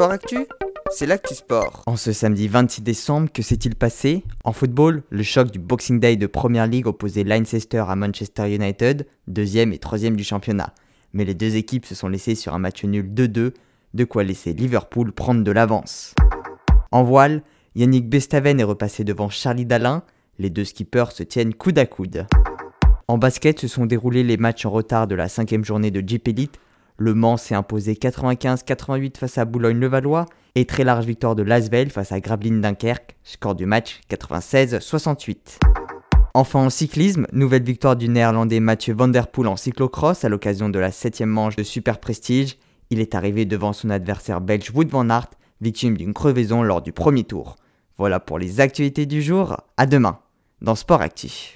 Sport Actu, c'est l'actu sport. En ce samedi 26 décembre, que s'est-il passé? En football, le choc du Boxing Day de Premier League opposait Leicester à Manchester United, deuxième et troisième du championnat. Mais les deux équipes se sont laissées sur un match nul 2-2, de quoi laisser Liverpool prendre de l'avance. En voile, Yannick Bestaven est repassé devant Charlie Dalin, les deux skippers se tiennent coude à coude. En basket se sont déroulés les matchs en retard de la cinquième journée de Jeep Elite. Le Mans s'est imposé 95-88 face à Boulogne-le-Valois et très large victoire de Lasvel face à Gravelines Dunkerque, score du match 96-68. Enfin en cyclisme, nouvelle victoire du néerlandais Mathieu Van Der Poel en cyclocross à l'occasion de la 7 manche de Super Prestige. Il est arrivé devant son adversaire belge Wood van Aert, victime d'une crevaison lors du premier tour. Voilà pour les actualités du jour, à demain dans Sport Actif.